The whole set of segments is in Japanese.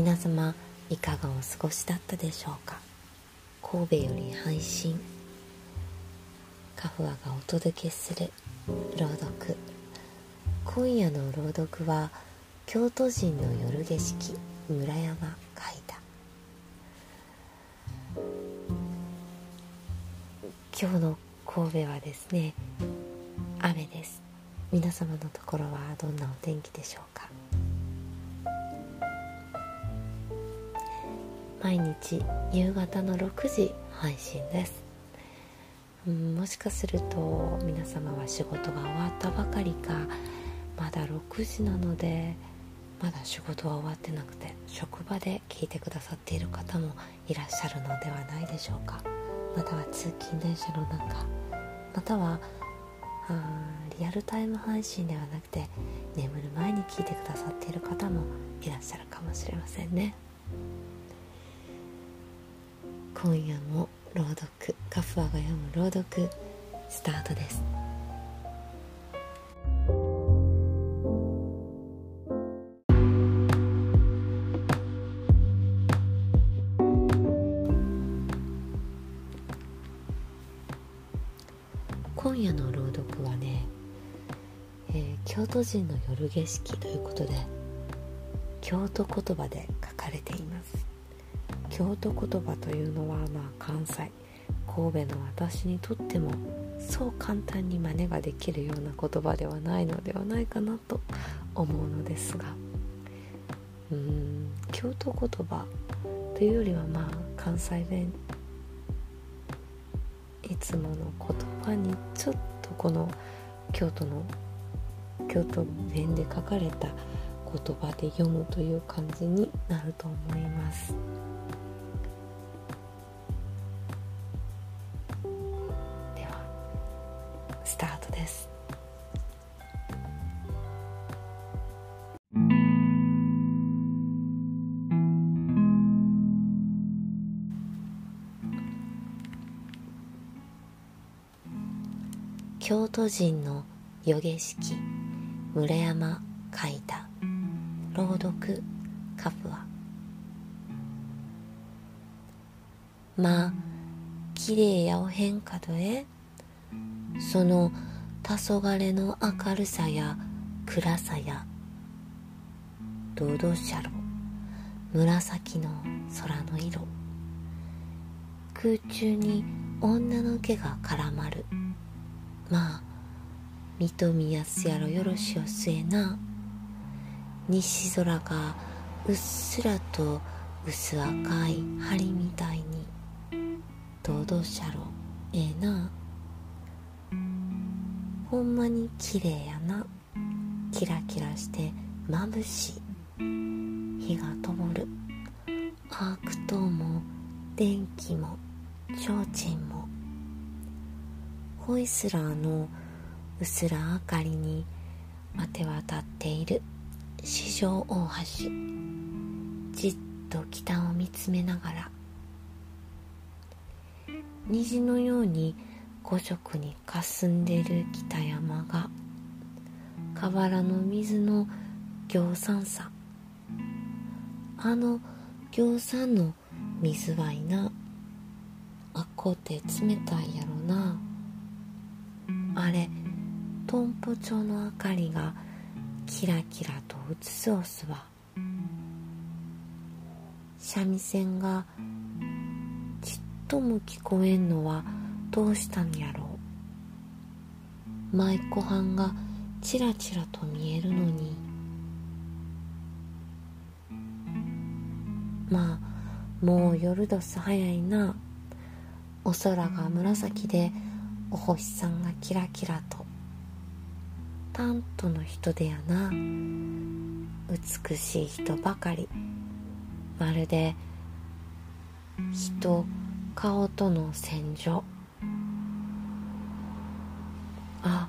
皆様いかがお過ごしだったでしょうか？神戸より配信。カフアがお届けする朗読。今夜の朗読は京都人の夜景色村山海田今日の神戸はですね雨です。皆様のところはどんなお天気でしょうか？毎日夕方の6時配信ですうんもしかすると皆様は仕事が終わったばかりかまだ6時なのでまだ仕事は終わってなくて職場で聞いてくださっている方もいらっしゃるのではないでしょうかまたは通勤電車の中またはリアルタイム配信ではなくて眠る前に聞いてくださっている方もいらっしゃるかもしれませんね。今夜も朗読カフアが読む朗読スタートです。今夜の朗読はね、えー、京都人の夜景色ということで京都言葉で書かれています。京都言葉というのはまあ関西神戸の私にとってもそう簡単に真似ができるような言葉ではないのではないかなと思うのですがうーん京都言葉というよりはまあ関西弁いつもの言葉にちょっとこの京都の京都弁で書かれた言葉で読むという感じになると思います。京都人の夜景色。村山海田。朗読カフアまあ綺麗やおへんかどえその黄昏の明るさや暗さやドドシャロ紫の空の色。空中に女の毛が絡まる。まあ見とみやすやろよろしおすえな。西空がうっすらと薄赤い針みたいにドドシャロええな。ほんまに綺麗やな。キラキラして眩しい。火が灯る。アーク灯も電気も提灯もホイスラーのうすら明かりに当て渡っている四条大橋。じっと北を見つめながら。虹のように五色にかすんでる北山が。河原の水の行山さ。あの行山の水はいな。あっこって冷たいやろトンポ町の明かりがキラキラと映すおすわ三味線がちっとも聞こえんのはどうしたんやろう。舞妓はんがちらちらと見えるのにまあもう夜どす早いな。お空が紫でお星さんがキラキラと。担当の人でやな。美しい人ばかり。まるで人顔との戦場。あ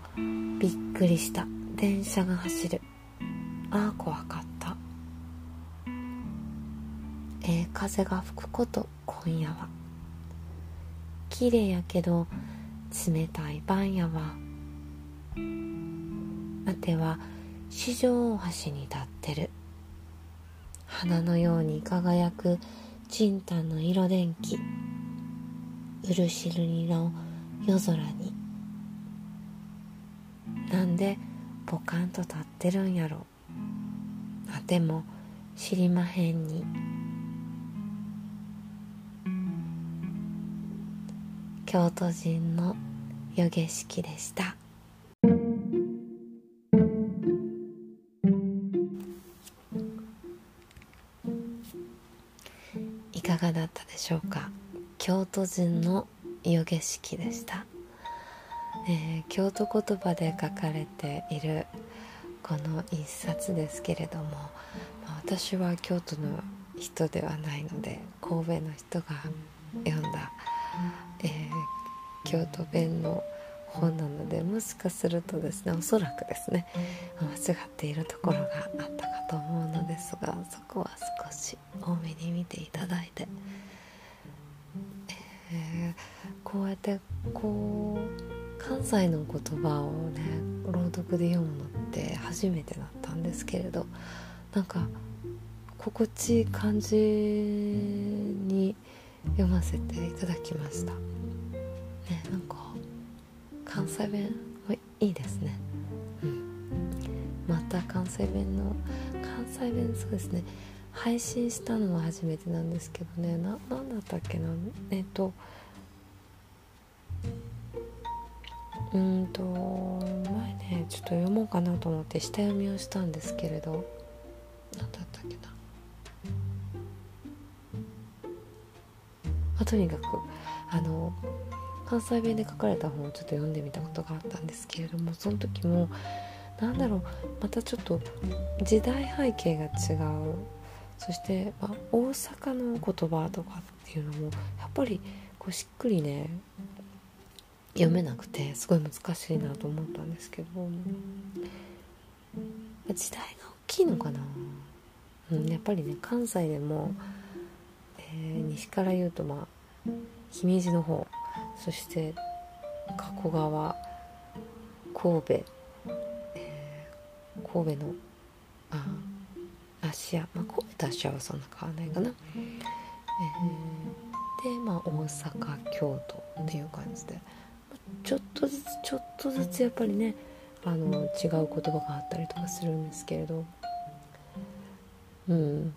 びっくりした。電車が走る。あ怖かった。ええ風が吹くこと。今夜は。綺麗やけど冷たい晩やわ。あては四条大橋に立ってる。花のように輝くチンタンの色電気。漆塗りの夜空に。なんでポカンと立ってるんやろ。あでも知りまへんに。京都人の夜景色でした。ったでしょうか？京都人の夜景色でした、えー、京都言葉で書かれているこの一冊ですけれども、まあ、私は京都の人ではないので神戸の人が読んだ、えー、京都弁の本なのでもしかするとですねおそらくですね間違っているところがあったかと思うのですがそこは少し多めに見ていただいて、えー、こうやってこう関西の言葉をね朗読で読むのって初めてだったんですけれどなんか心地いい感じに読ませていただきました。ねなんか関西弁いいですね。うん。また関西弁の関西弁そうですね。配信したのは初めてなんですけどね。な何だったっけな。えっとうんと前ねちょっと読もうかなと思って下読みをしたんですけれど。何だったっけな。あとにかくあの関西弁で書かれた本をちょっと読んでみたことがあったんですけれどもその時もなんだろうまたちょっと時代背景が違う。そして、まあ、大阪の言葉とかっていうのもやっぱりこうしっくりね読めなくてすごい難しいなと思ったんですけど。時代が大きいのかな、うん、やっぱりね関西でも、えー、西から言うとまあ姫路の方そして加古川神戸、えー、神戸のあ芦屋、まあ、神戸と芦屋はそんな変わらないかな、えー、でまあ大阪京都っていう感じで。ちょっとずつちょっとずつやっぱりねあの違う言葉があったりとかするんですけれど。うん。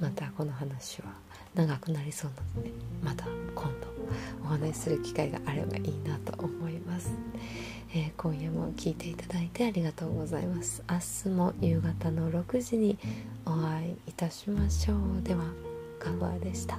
またこの話は長くなりそうなのでまた今度。話しする機会があればいいなと思います、えー、今夜も聞いていただいてありがとうございます。明日も夕方の6時にお会いいたしましょう。ではカバーでした。